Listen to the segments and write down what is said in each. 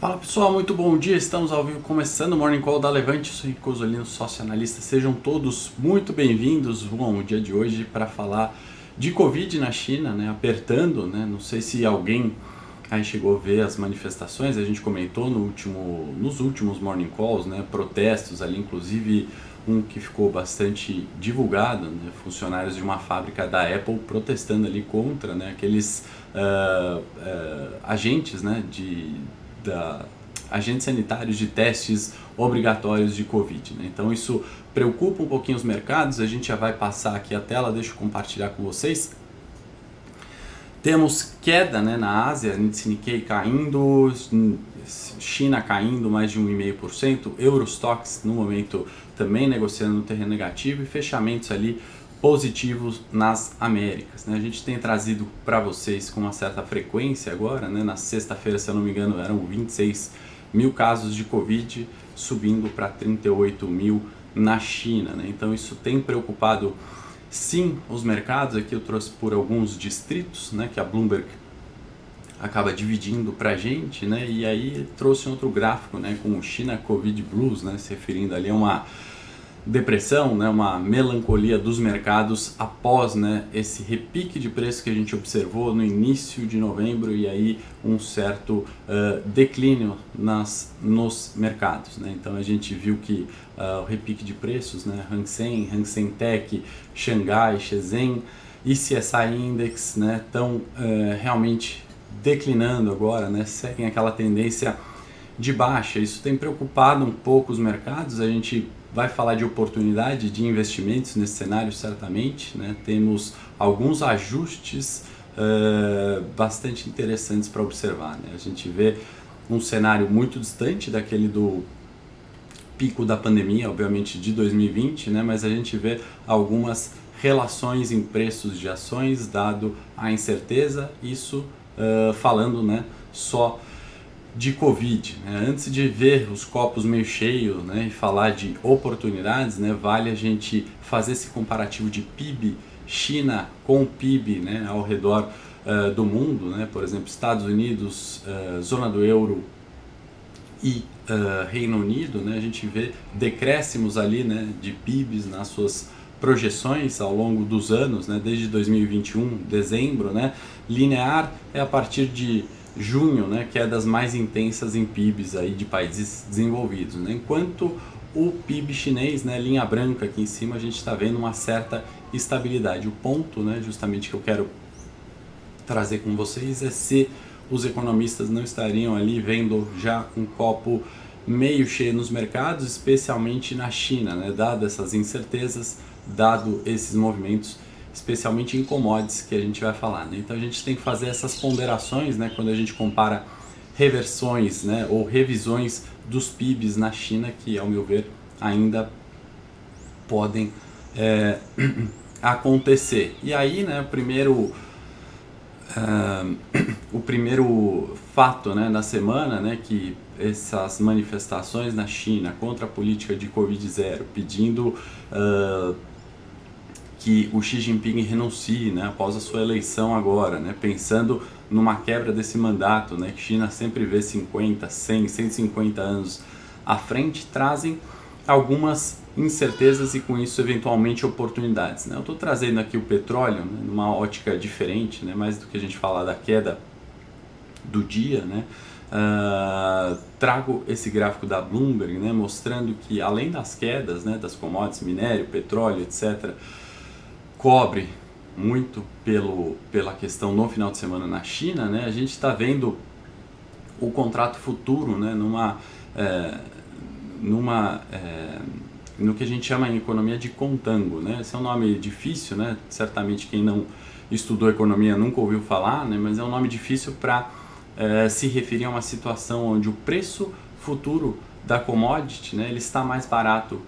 Fala pessoal, muito bom dia. Estamos ao vivo começando o Morning Call da Levante. sou Rico Zolino, sócio analista. Sejam todos muito bem-vindos. Bom, o dia de hoje para falar de Covid na China, né? Apertando, né? Não sei se alguém aí chegou a ver as manifestações. A gente comentou no último, nos últimos Morning Calls, né? Protestos ali, inclusive um que ficou bastante divulgado, né? funcionários de uma fábrica da Apple protestando ali contra, né? Aqueles uh, uh, agentes, né? De da agentes sanitários de testes obrigatórios de Covid. Né? Então isso preocupa um pouquinho os mercados, a gente já vai passar aqui a tela, deixa eu compartilhar com vocês. Temos queda né, na Ásia, índice Nikkei caindo, China caindo mais de 1,5%, Eurostox no momento também negociando no terreno negativo e fechamentos ali positivos nas Américas. Né? A gente tem trazido para vocês com uma certa frequência agora, né? na sexta-feira, se eu não me engano, eram 26 mil casos de Covid, subindo para 38 mil na China. Né? Então isso tem preocupado sim os mercados. Aqui eu trouxe por alguns distritos né? que a Bloomberg acaba dividindo para a gente, né? e aí trouxe outro gráfico né? com o China Covid Blues, né? se referindo ali a uma depressão, né, uma melancolia dos mercados após né, esse repique de preço que a gente observou no início de novembro e aí um certo uh, declínio nas, nos mercados. Né? Então a gente viu que uh, o repique de preços, né, Hang Seng, Hang Seng Tech, Xangai, Shenzhen e CSI Index estão né, uh, realmente declinando agora, né, seguem aquela tendência de baixa. Isso tem preocupado um pouco os mercados. A gente vai falar de oportunidade de investimentos nesse cenário, certamente. Né? Temos alguns ajustes uh, bastante interessantes para observar. Né? A gente vê um cenário muito distante daquele do pico da pandemia, obviamente de 2020, né? mas a gente vê algumas relações em preços de ações, dado a incerteza, isso uh, falando né, só de Covid. Né? Antes de ver os copos meio cheios né, e falar de oportunidades, né, vale a gente fazer esse comparativo de PIB China com PIB né, ao redor uh, do mundo, né? por exemplo, Estados Unidos, uh, zona do euro e uh, Reino Unido, né? a gente vê decréscimos ali né, de PIBs nas suas projeções ao longo dos anos, né, desde 2021, dezembro, né, linear é a partir de junho, né, quedas mais intensas em PIBs aí de países desenvolvidos. Né? Enquanto o PIB chinês, né, linha branca aqui em cima, a gente está vendo uma certa estabilidade. O ponto, né, justamente que eu quero trazer com vocês é se os economistas não estariam ali vendo já um copo meio cheio nos mercados, especialmente na China, né, dado essas incertezas, dado esses movimentos especialmente em commodities que a gente vai falar. Né? Então a gente tem que fazer essas ponderações né, quando a gente compara reversões né, ou revisões dos PIBs na China, que ao meu ver ainda podem é, acontecer. E aí, né, o primeiro uh, o primeiro fato, né, da semana, né, que essas manifestações na China contra a política de Covid zero, pedindo uh, que o Xi Jinping renuncie né, após a sua eleição agora, né, pensando numa quebra desse mandato, né, que China sempre vê 50, 100, 150 anos à frente, trazem algumas incertezas e com isso eventualmente oportunidades. Né? Eu estou trazendo aqui o petróleo né, numa ótica diferente, né, mais do que a gente falar da queda do dia, né? Uh, trago esse gráfico da Bloomberg, né, mostrando que além das quedas, né, das commodities, minério, petróleo, etc., cobre muito pelo, pela questão no final de semana na China, né, a gente está vendo o contrato futuro né, numa, é, numa é, no que a gente chama em economia de contango. Né? Esse é um nome difícil, né? certamente quem não estudou economia nunca ouviu falar, né? mas é um nome difícil para é, se referir a uma situação onde o preço futuro da commodity né, ele está mais barato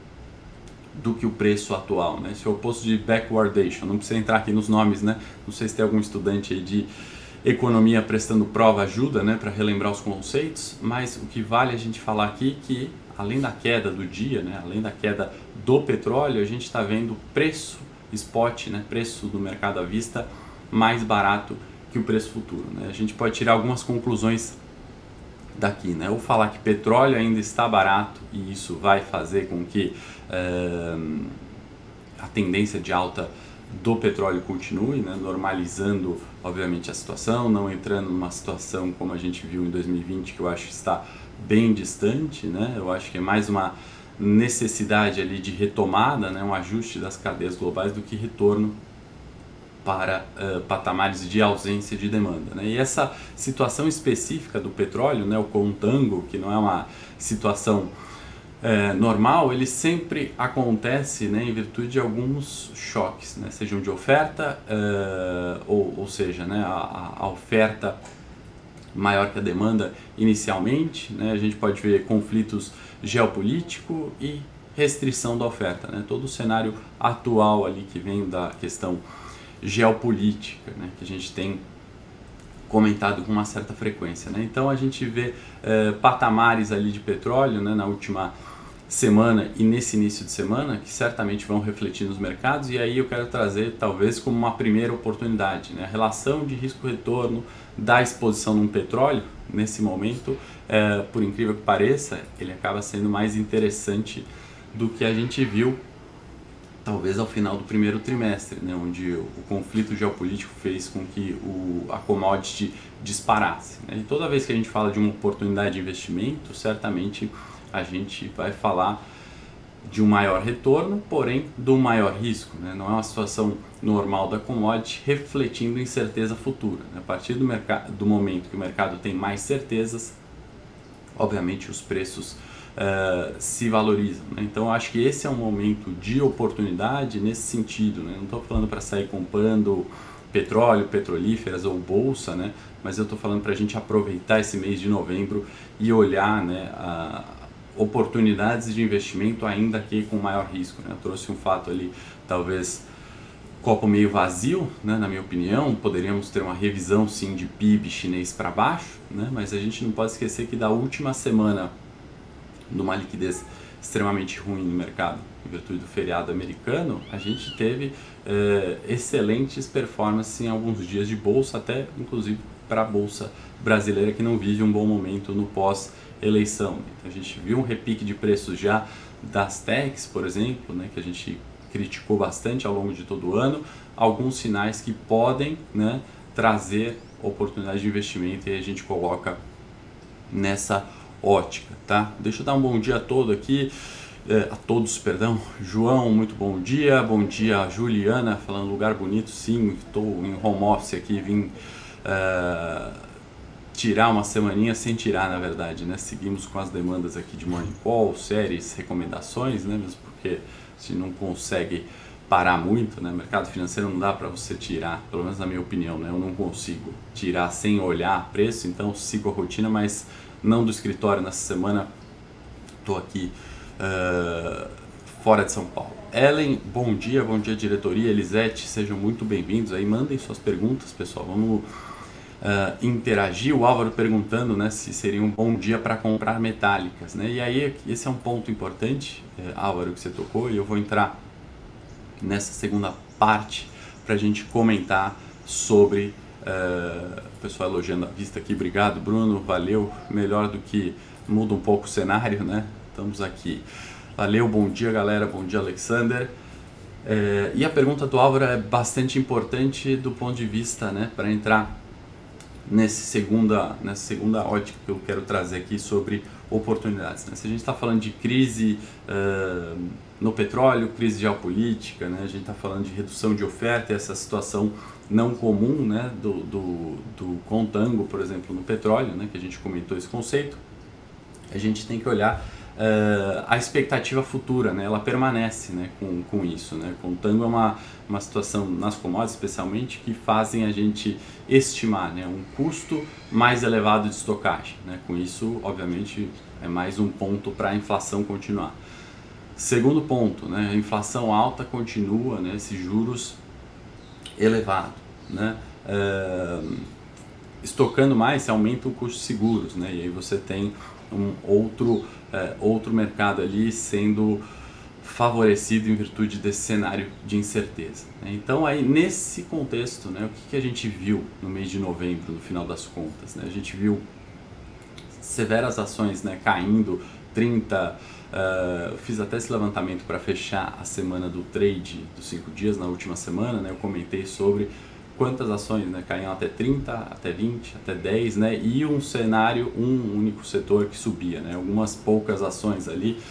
do que o preço atual, né? Esse é o oposto de backwardation. Não precisa entrar aqui nos nomes, né? Não sei se tem algum estudante de economia prestando prova ajuda, né, para relembrar os conceitos, mas o que vale a gente falar aqui é que além da queda do dia, né, além da queda do petróleo, a gente está vendo preço spot, né, preço do mercado à vista mais barato que o preço futuro. Né? A gente pode tirar algumas conclusões daqui, né? Ou falar que petróleo ainda está barato e isso vai fazer com que uh, a tendência de alta do petróleo continue, né? normalizando obviamente a situação, não entrando numa situação como a gente viu em 2020 que eu acho que está bem distante, né? Eu acho que é mais uma necessidade ali de retomada, né? Um ajuste das cadeias globais do que retorno para uh, patamares de ausência de demanda. Né? E essa situação específica do petróleo, né, o contango, que não é uma situação é, normal, ele sempre acontece né, em virtude de alguns choques, né, sejam de oferta, uh, ou, ou seja, né, a, a, oferta maior que a demanda inicialmente, né, a gente pode ver conflitos geopolítico e restrição da oferta, né, todo o cenário atual ali que vem da questão geopolítica, né, que a gente tem comentado com uma certa frequência. Né? Então a gente vê eh, patamares ali de petróleo né, na última semana e nesse início de semana que certamente vão refletir nos mercados e aí eu quero trazer talvez como uma primeira oportunidade né? a relação de risco-retorno da exposição num petróleo nesse momento eh, por incrível que pareça ele acaba sendo mais interessante do que a gente viu talvez ao final do primeiro trimestre, né, onde o conflito geopolítico fez com que o, a commodity disparasse. Né? E toda vez que a gente fala de uma oportunidade de investimento, certamente a gente vai falar de um maior retorno, porém do maior risco. Né? Não é uma situação normal da commodity refletindo incerteza futura. Né? A partir do, do momento que o mercado tem mais certezas, obviamente os preços uh, se valorizam. Né? Então acho que esse é um momento de oportunidade nesse sentido. Né? Não estou falando para sair comprando petróleo, petrolíferas ou bolsa, né? mas eu estou falando para a gente aproveitar esse mês de novembro e olhar né, a, oportunidades de investimento ainda que com maior risco. Né? Eu trouxe um fato ali, talvez copo meio vazio, né, na minha opinião. Poderíamos ter uma revisão sim de PIB chinês para baixo, né, mas a gente não pode esquecer que da última semana de uma liquidez extremamente ruim no mercado, em virtude do feriado americano, a gente teve eh, excelentes performances em alguns dias de bolsa, até inclusive para a bolsa brasileira que não vive um bom momento no pós-eleição. Então, a gente viu um repique de preços já das techs, por exemplo, né, que a gente criticou bastante ao longo de todo o ano, alguns sinais que podem né, trazer oportunidade de investimento e a gente coloca nessa ótica, tá? Deixa eu dar um bom dia a todo aqui, é, a todos, perdão. João, muito bom dia. Bom dia, Juliana, falando lugar bonito. Sim, estou em home office aqui, vim é, tirar uma semaninha sem tirar, na verdade, né? Seguimos com as demandas aqui de morning call, séries, recomendações, né? Mesmo porque se não consegue parar muito, né? Mercado financeiro não dá para você tirar, pelo menos na minha opinião, né? Eu não consigo tirar sem olhar preço, então sigo a rotina, mas não do escritório nessa semana, estou aqui uh, fora de São Paulo. Ellen, bom dia, bom dia diretoria, Elisete, sejam muito bem-vindos aí, mandem suas perguntas, pessoal, vamos uh, interagir. O Álvaro perguntando né, se seria um bom dia para comprar metálicas, né? E aí esse é um ponto importante, uh, Álvaro, que você tocou, e eu vou entrar nessa segunda parte para a gente comentar sobre O pessoal elogiando a vista aqui, obrigado Bruno, valeu, melhor do que muda um pouco o cenário, né? Estamos aqui. Valeu, bom dia galera, bom dia Alexander. Uh, e a pergunta do Álvaro é bastante importante do ponto de vista, né, para entrar nesse segunda, nessa segunda ótica que eu quero trazer aqui sobre oportunidades. Né? Se a gente está falando de crise uh, no petróleo, crise geopolítica, né? a gente está falando de redução de oferta, essa situação não comum né, do, do, do contango, por exemplo, no petróleo, né, que a gente comentou esse conceito, a gente tem que olhar uh, a expectativa futura, né, ela permanece né, com, com isso. Né, contango é uma, uma situação, nas commodities especialmente, que fazem a gente estimar né, um custo mais elevado de estocagem. Né, com isso, obviamente, é mais um ponto para a inflação continuar. Segundo ponto, né, a inflação alta continua, né, esses juros elevado. Né? Uh, estocando mais, você aumenta o custo de seguros, né? e aí você tem um outro, uh, outro mercado ali sendo favorecido em virtude desse cenário de incerteza. Né? Então aí nesse contexto, né, o que, que, a gente viu no mês de novembro, no final das contas? Né? A gente viu severas ações né, caindo 30, uh, fiz até esse levantamento para fechar a semana do trade dos 5 dias na última semana, né, eu comentei sobre quantas ações né, caíam até 30, até 20, até 10, né, e um cenário, um único setor que subia, né, algumas poucas ações ali,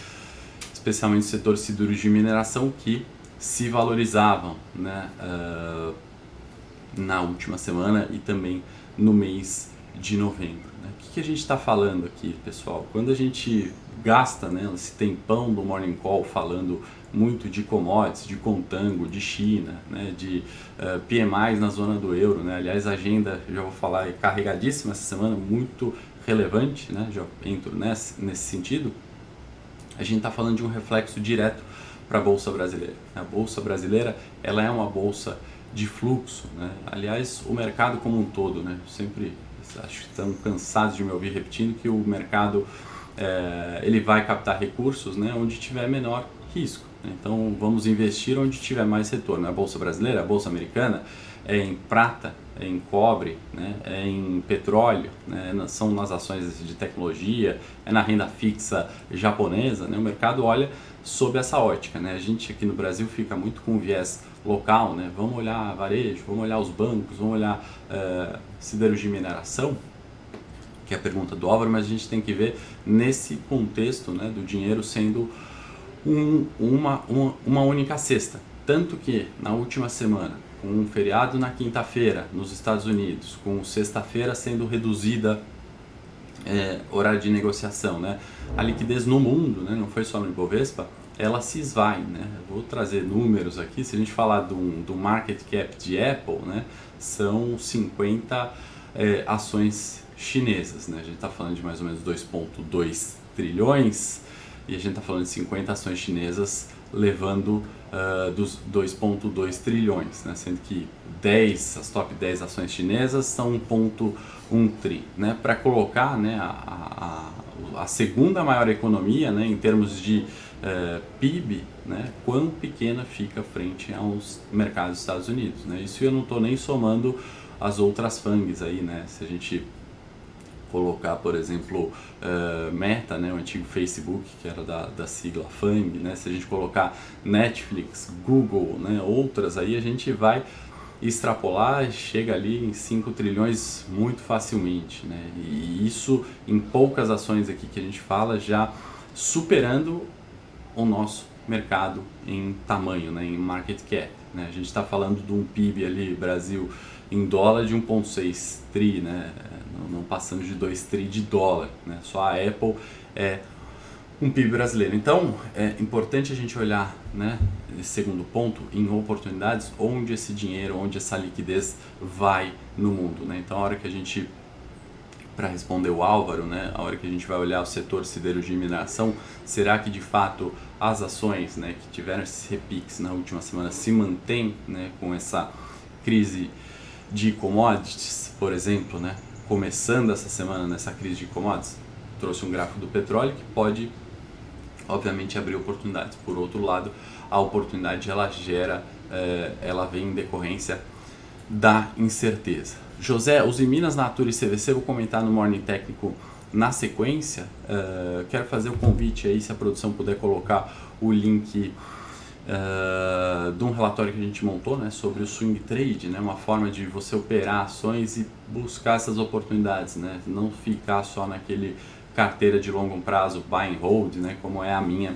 especialmente o setor siderurgia e mineração, que se valorizavam né, uh, na última semana e também no mês de novembro. Né? O que, que a gente está falando aqui, pessoal? Quando a gente gasta né, esse tempão do Morning Call falando muito de commodities, de contango, de China, né, de uh, eh, PMIs na zona do euro. Né? Aliás, a agenda, já vou falar, é carregadíssima essa semana, muito relevante, né? já entro nesse, nesse sentido. A gente está falando de um reflexo direto para a Bolsa Brasileira. A Bolsa Brasileira ela é uma bolsa de fluxo. Né? Aliás, o mercado como um todo, né? sempre acho que estão cansados de me ouvir repetindo que o mercado é, ele vai captar recursos né, onde tiver menor risco. Então vamos investir onde tiver mais retorno. A bolsa brasileira, a bolsa americana é em prata, é em cobre, né? é em petróleo, né? são nas ações de tecnologia, é na renda fixa japonesa. Né? O mercado olha sob essa ótica. Né? A gente aqui no Brasil fica muito com viés local, né? vamos olhar varejo, vamos olhar os bancos, vamos olhar uh, siderurgia e mineração, que é a pergunta do Álvaro, mas a gente tem que ver nesse contexto né, do dinheiro sendo um, uma, uma, uma única cesta. Tanto que na última semana, com um feriado na quinta-feira nos Estados Unidos, com sexta-feira sendo reduzida é, horário de negociação, né? A liquidez no mundo, né? Não foi só no Ibovespa, ela se esvai, né? Vou trazer números aqui. Se a gente falar do, do market cap de Apple, né? São 50 é, ações chinesas, né? A gente está falando de mais ou menos 2,2 trilhões e a gente está falando de 50 ações chinesas levando uh, dos 2,2 trilhões, né? sendo que 10, as top 10 ações chinesas são 1,1 tri. Né? Para colocar né, a, a, a, segunda maior economia né, em termos de uh, PIB, né, quão pequena fica frente aos mercados dos Estados Unidos. Né? Isso eu não estou nem somando as outras FANGs aí, né? se a gente colocar, por exemplo, uh, Meta, né, o antigo Facebook, que era da, da sigla FANG, né, se a gente colocar Netflix, Google, né, outras aí, a gente vai extrapolar, chega ali em 5 trilhões muito facilmente. Né, e isso em poucas ações aqui que a gente fala, já superando o nosso mercado em tamanho, né, em market cap. Né? A gente está falando de um PIB ali, Brasil, em dólar de 1,6 tri, né? não passando de 2 tri de dólar. Né? Só a Apple é um PIB brasileiro. Então, é importante a gente olhar, né, segundo ponto, em oportunidades, onde esse dinheiro, onde essa liquidez vai no mundo. Né? Então, a hora que a gente, para responder o Álvaro, né, a hora que a gente vai olhar o setor siderurgia e mineração, será que de fato as ações né, que tiveram esses repiques na última semana se mantêm né, com essa crise de commodities, por exemplo, né? começando essa semana nessa crise de commodities, trouxe um gráfico do petróleo que pode, obviamente, abrir oportunidades. Por outro lado, a oportunidade ela gera, é, ela vem em decorrência da incerteza. José, os Minas Natura e CVC, vou comentar no Morning Técnico na sequência. Uh, quero fazer o convite aí, se a produção puder colocar o link uh, de um relatório que a gente montou né, sobre o swing trade, né, uma forma de você operar ações e buscar essas oportunidades, né, não ficar só naquele carteira de longo prazo, buy and hold, né, como é a minha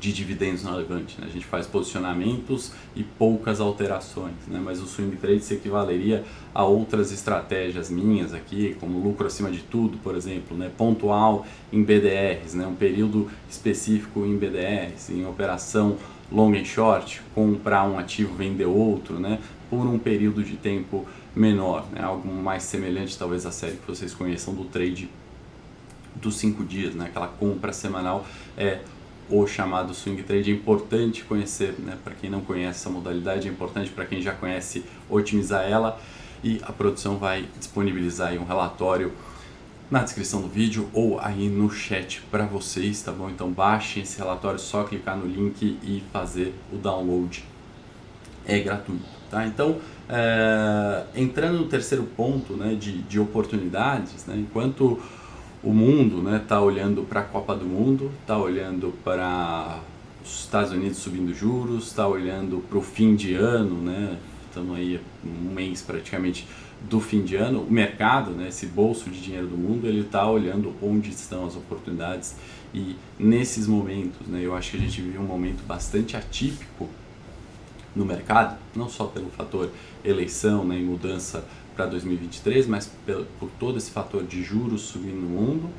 de dividendos na Levante. Né? A gente faz posicionamentos e poucas alterações, né? mas o swing trade se equivaleria a outras estratégias minhas aqui, como lucro acima de tudo, por exemplo, né? pontual em BDRs, né? um período específico em BDRs, em operação long and short, comprar um ativo, vender outro, né? por um período de tempo menor, né? algo mais semelhante talvez à série que vocês conheçam do trade dos cinco dias, né? aquela compra semanal é o chamado swing trade. É importante conhecer, né? para quem não conhece essa modalidade, é importante para quem já conhece otimizar ela e a produção vai disponibilizar um relatório na descrição do vídeo ou aí no chat para vocês, tá bom? Então baixem esse relatório, só clicar no link e fazer o download. É gratuito, tá? Então, é, entrando no terceiro ponto né, de, de oportunidades, né, enquanto o mundo está né, tá olhando para a Copa do Mundo, está olhando para os Estados Unidos subindo juros, está olhando para o fim de ano, né? Estamos aí um mês praticamente do fim de ano. O mercado, né, esse bolso de dinheiro do mundo, ele está olhando onde estão as oportunidades e nesses momentos, né, eu acho que a gente vive um momento bastante atípico no mercado, não só pelo fator eleição né, e mudança para 2023, mas por, por todo esse fator de juros subindo no mundo,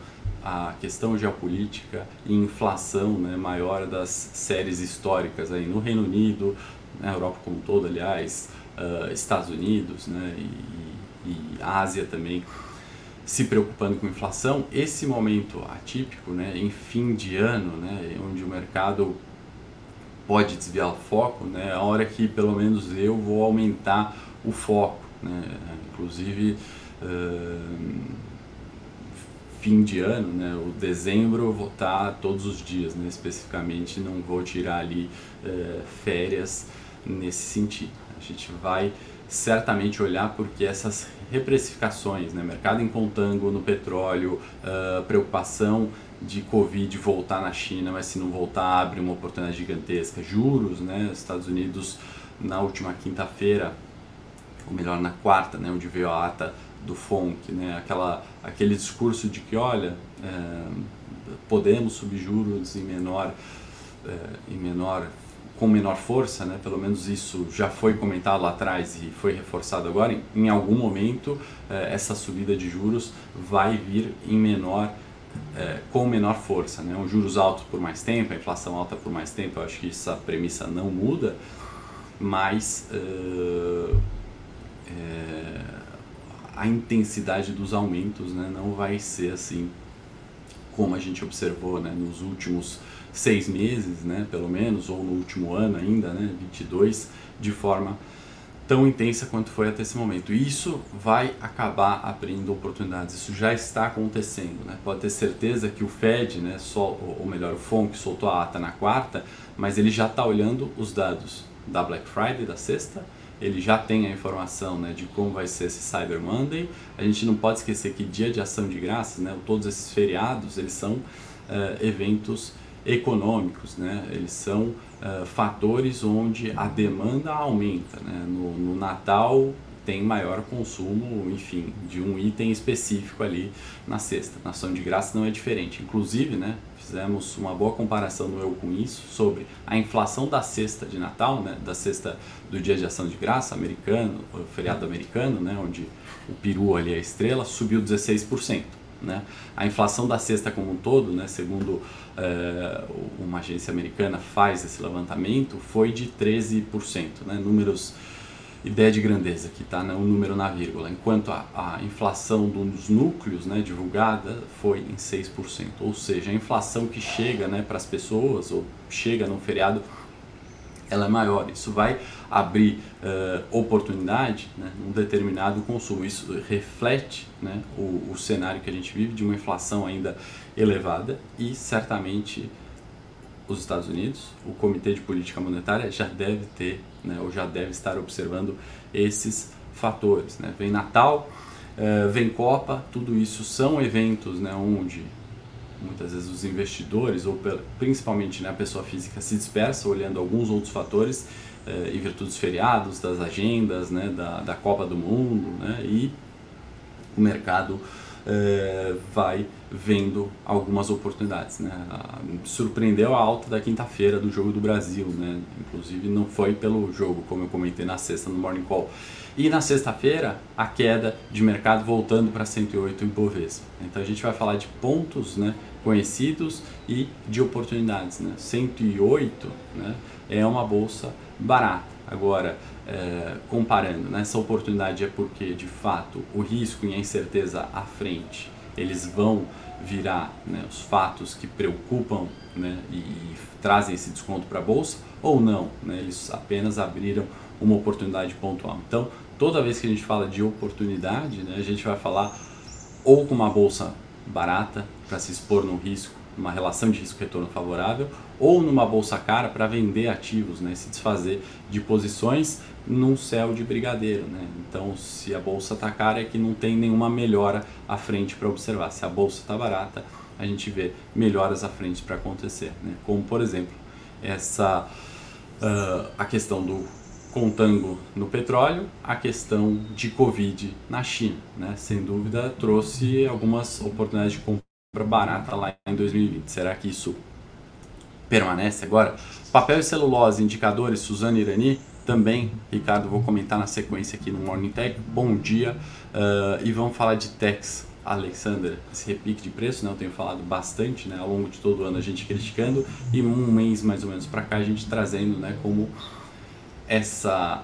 a questão geopolítica e inflação né, maior das séries históricas aí no Reino Unido, na Europa como um todo, aliás, uh, Estados Unidos né, e, e Ásia também se preocupando com inflação, esse momento atípico, né, em fim de ano, né, onde o mercado pode desviar o foco, né, a hora que pelo menos eu vou aumentar o foco, né, inclusive uh, fim de ano, né, o dezembro eu vou estar todos os dias, né, especificamente não vou tirar ali uh, férias nesse sentido. A gente vai certamente olhar porque essas reprecificações, né, mercado em contango no petróleo, uh, preocupação de Covid voltar na China, mas se não voltar abre uma oportunidade gigantesca, juros, né, Estados Unidos na última quinta-feira, ou melhor na quarta, né, onde veio a ata do FONC, né, aquela, aquele discurso de que olha é, podemos subir juros em menor, é, em menor com menor força, né? pelo menos isso já foi comentado lá atrás e foi reforçado agora, em, algum momento eh, essa subida de juros vai vir em menor, eh, com menor força. Né? Um juros altos por mais tempo, a inflação alta por mais tempo, eu acho que essa premissa não muda, mas uh, é, a intensidade dos aumentos né, não vai ser assim como a gente observou né, nos últimos seis meses, né, pelo menos, ou no último ano ainda, né, 22, de forma tão intensa quanto foi até esse momento. E isso vai acabar abrindo oportunidades. Isso já está acontecendo. Né? Pode ter certeza que o Fed, né, só, ou melhor, o FONC soltou a ata na quarta, mas ele já está olhando os dados da Black Friday, da sexta, ele já tem a informação né, de como vai ser esse Cyber Monday. A gente não pode esquecer que dia de ação de graças, né, todos esses feriados, eles são uh, eventos econômicos, né? eles são uh, fatores onde a demanda aumenta. Né? No, no, Natal tem maior consumo, enfim, de um item específico ali na cesta. Na ação de graça não é diferente. Inclusive, né, fizemos uma boa comparação no Eu com isso sobre a inflação da cesta de Natal, né, da cesta do Dia de Ação de Graça americano, o feriado americano, né, onde o peru ali é a estrela, subiu 16%. Né? A inflação da cesta como um todo, né, segundo é, uma agência americana faz esse levantamento, foi de 13%. Né? Números, ideia de grandeza aqui, tá? Não um número na vírgula. Enquanto a, a inflação dos núcleos né, divulgada foi em 6%. Ou seja, a inflação que chega né, para as pessoas, ou chega no feriado, ela é maior. Isso vai abrir uh, oportunidade né, num determinado consumo. Isso reflete né, o, o cenário que a gente vive de uma inflação ainda elevada e certamente os Estados Unidos, o Comitê de Política Monetária já deve ter, né, ou já deve estar observando esses fatores. Né? Vem Natal, uh, vem Copa, tudo isso são eventos né, onde muitas vezes os investidores, ou principalmente né, a pessoa física, se dispersa olhando alguns outros fatores eh, em virtude dos feriados, das agendas, né, da, da Copa do Mundo, né, e o mercado eh, vai vendo algumas oportunidades. Né. surpreendeu a alta da quinta-feira do Jogo do Brasil, né, inclusive não foi pelo jogo, como eu comentei na sexta no Morning Call. E na sexta-feira, a queda de mercado voltando para 108 em Bovespa. Então a gente vai falar de pontos né, conhecidos e de oportunidades. Né? 108 né, é uma bolsa barata. Agora, é, comparando, né, essa oportunidade é porque, de fato, o risco e a incerteza à frente, eles vão virar né, os fatos que preocupam né, e, e trazem esse desconto para a bolsa ou não. Né, eles apenas abriram uma oportunidade pontual. Então, toda vez que a gente fala de oportunidade, né, a gente vai falar ou com uma bolsa barata para se expor num risco uma relação de risco-retorno favorável, ou numa bolsa cara para vender ativos, né, se desfazer de posições num céu de brigadeiro. Né? Então, se a bolsa está cara, é que não tem nenhuma melhora à frente para observar. Se a bolsa está barata, a gente vê melhoras à frente para acontecer. Né? Como, por exemplo, essa uh, a questão do contango no petróleo, a questão de Covid na China. Né? Sem dúvida, trouxe algumas oportunidades de compra barata lá em 2020. Será que isso permanece agora? Papel e celulose, indicadores, Suzana Irani, também, Ricardo, vou comentar na sequência aqui no Morning Tech. Bom dia. Uh, e vamos falar de techs. Alexander, esse repique de preço, né, eu tenho falado bastante né, ao longo de todo o ano a gente criticando e um mês mais ou menos para cá a gente trazendo né, como essa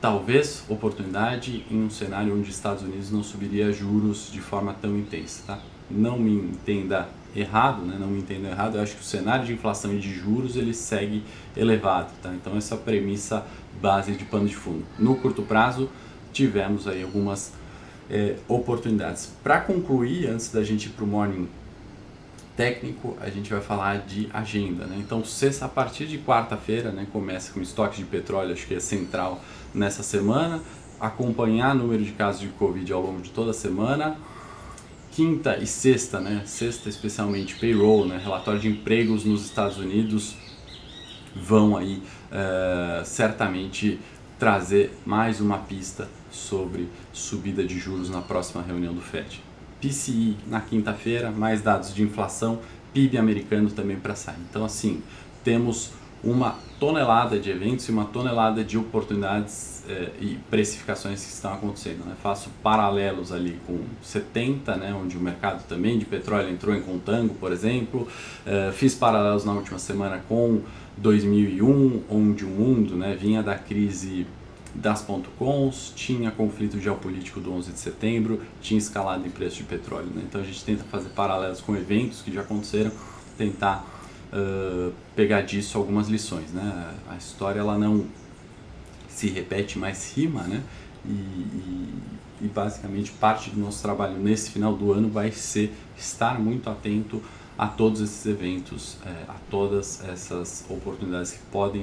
talvez oportunidade em um cenário onde os Estados Unidos não subiria juros de forma tão intensa. Tá? Não me entenda errado, né? não me entenda errado, eu acho que o cenário de inflação e de juros ele segue elevado, tá? Então essa premissa base de pano de fundo. No curto prazo tivemos aí algumas é, oportunidades. Para concluir, antes da gente ir para o morning técnico, a gente vai falar de agenda, né? Então sexta a partir de quarta-feira, né? Começa com estoque de petróleo, acho que é central nessa semana. Acompanhar o número de casos de Covid ao longo de toda a semana quinta e sexta, né? Sexta especialmente payroll, né? Relatório de empregos nos Estados Unidos vão aí uh, certamente trazer mais uma pista sobre subida de juros na próxima reunião do Fed. PCI na quinta-feira, mais dados de inflação, PIB americano também para sair. Então assim, temos uma tonelada de eventos e uma tonelada de oportunidades eh, e precificações que estão acontecendo. Né? Faço paralelos ali com 70, né, onde o mercado também de petróleo entrou em contango, por exemplo. Eh, fiz paralelos na última semana com 2001, onde o mundo né, vinha da crise das .coms, tinha conflito geopolítico do 11 de setembro, tinha escalado em preço de petróleo. Né? Então a gente tenta fazer paralelos com eventos que já aconteceram, tentar uh, pegar disso algumas lições, né? A história ela não se repete, mas rima, né? E, e, e, basicamente parte do nosso trabalho nesse final do ano vai ser estar muito atento a todos esses eventos, é, a todas essas oportunidades que podem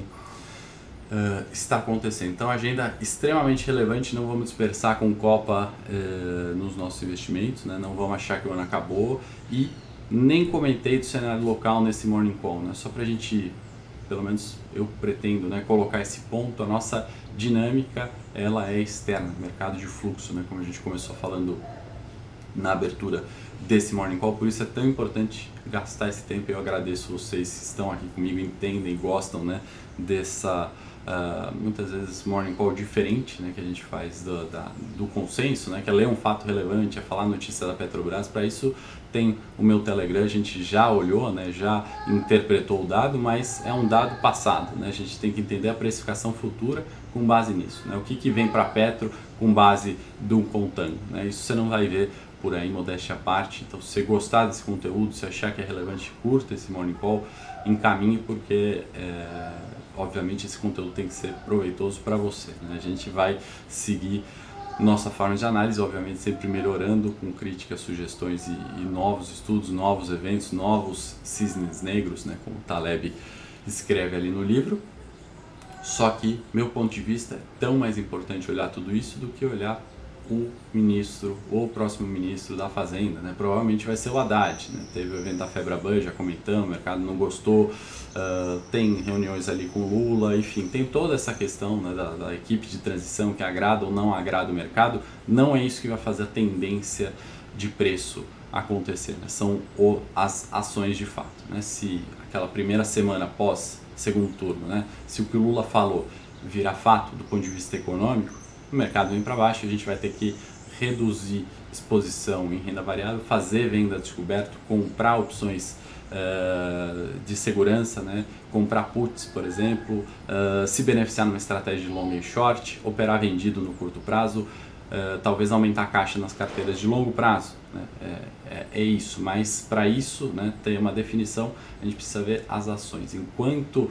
uh, estar acontecendo. Então, agenda extremamente relevante, não vamos dispersar com Copa uh, nos nossos investimentos, né? não vamos achar que o ano acabou e nem comentei do cenário local nesse Morning Call, né? Só para a gente, pelo menos eu pretendo, né, colocar esse ponto. A nossa dinâmica, ela é externa, mercado de fluxo, né? Como a gente começou falando na abertura desse Morning Call, por isso é tão importante gastar esse tempo. Eu agradeço vocês que estão aqui comigo, entendem, gostam, né, dessa uh, muitas vezes morning call diferente né, que a gente faz do, da, do consenso, né, que é ler um fato relevante, é falar notícia da Petrobras. Para isso tem o meu Telegram, a gente já olhou, né, já interpretou o dado, mas é um dado passado. Né, a gente tem que entender a precificação futura com base nisso. Né, o que, que vem para Petro com base do contango. Né, isso você não vai ver por aí, modéstia à parte. Então, se você gostar desse conteúdo, se achar que é relevante, curta esse morning call, encaminhe, porque é, obviamente esse conteúdo tem que ser proveitoso para você. Né? A gente vai seguir nossa forma de análise, obviamente sempre melhorando com críticas, sugestões e, e novos estudos, novos eventos, novos cisnes negros, né? como Taleb escreve ali no livro. Só que, meu ponto de vista, é tão mais importante olhar tudo isso do que olhar o ministro ou o próximo ministro da Fazenda, né? Provavelmente vai ser o Haddad, né? Teve o evento da Febraban, já comentamos, o mercado não gostou, uh, tem reuniões ali com Lula, enfim, tem toda essa questão né, da, da, equipe de transição que agrada ou não agrada o mercado, não é isso que vai fazer a tendência de preço acontecer, né? São o, as ações de fato, né? Se aquela primeira semana após segundo turno, né? Se o que o Lula falou virar fato do ponto de vista econômico, o mercado vem para baixo, a gente vai ter que reduzir exposição em renda variável, fazer venda descoberto, comprar opções uh, de segurança, né? comprar puts, por exemplo, uh, se beneficiar numa estratégia de long e short, operar vendido no curto prazo, uh, talvez aumentar a caixa nas carteiras de longo prazo. Né? É, é, é, isso, mas para isso né, ter uma definição, a gente precisa ver as ações. Enquanto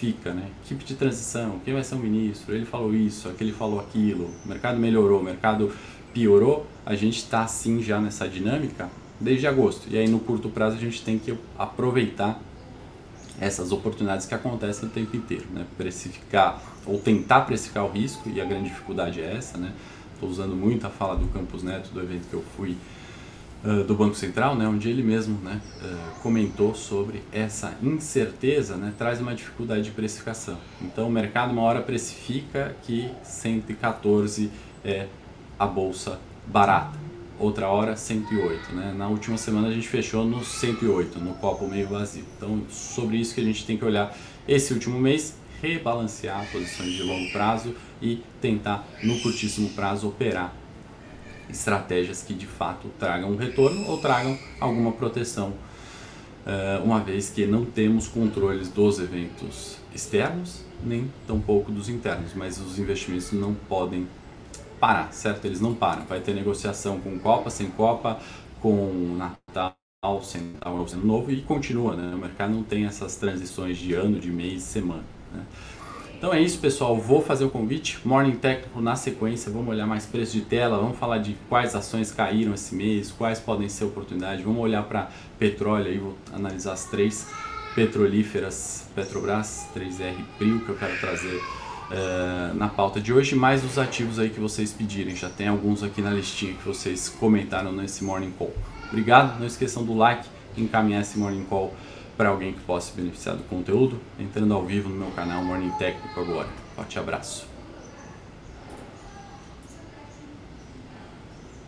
fica, né? Equipe de transição, quem vai ser o ministro? Ele falou isso, aquele falou aquilo, o mercado melhorou, o mercado piorou, a gente está assim já nessa dinâmica, desde agosto. E aí no curto prazo a gente tem que aproveitar essas oportunidades que acontecem o tempo inteiro, né? Precificar ou tentar precificar o risco e a grande dificuldade é essa, né? Estou usando muito a fala do Campos Neto do evento que eu fui uh, do Banco Central, né? Onde ele mesmo, né? Uh, comentou sobre essa incerteza, né? Traz uma dificuldade de precificação. Então o mercado uma hora precifica que 114 é a bolsa barata outra hora 108, né? Na última semana a gente fechou no 108, no copo meio vazio. Então, sobre isso que a gente tem que olhar esse último mês, rebalancear posições de longo prazo e tentar no curtíssimo prazo operar estratégias que de fato tragam um retorno ou tragam alguma proteção, eh, uma vez que não temos controles dos eventos externos nem tampouco dos internos, mas os investimentos não podem parar, certo? Eles não param. Vai ter negociação com Copa, sem Copa, com Natal, sem Natal, Ano Novo e continua, né? O mercado não tem essas transições de ano, de mês, semana. Né? Então é isso, pessoal. Vou fazer o convite. Morning Técnico na sequência. Vamos olhar mais preço de tela. Vamos falar de quais ações caíram esse mês, quais podem ser oportunidades. Vamos olhar para petróleo aí. Vou analisar as três petrolíferas Petrobras, 3R Prio, que eu quero trazer uh, na pauta de hoje, mais os ativos aí que vocês pedirem. Já tem alguns aqui na listinha que vocês comentaram nesse Morning Call. Obrigado, não esqueçam do like, encaminhar esse Morning Call para alguém que possa se beneficiar do conteúdo, entrando ao vivo no meu canal Morning Técnico agora. Forte abraço.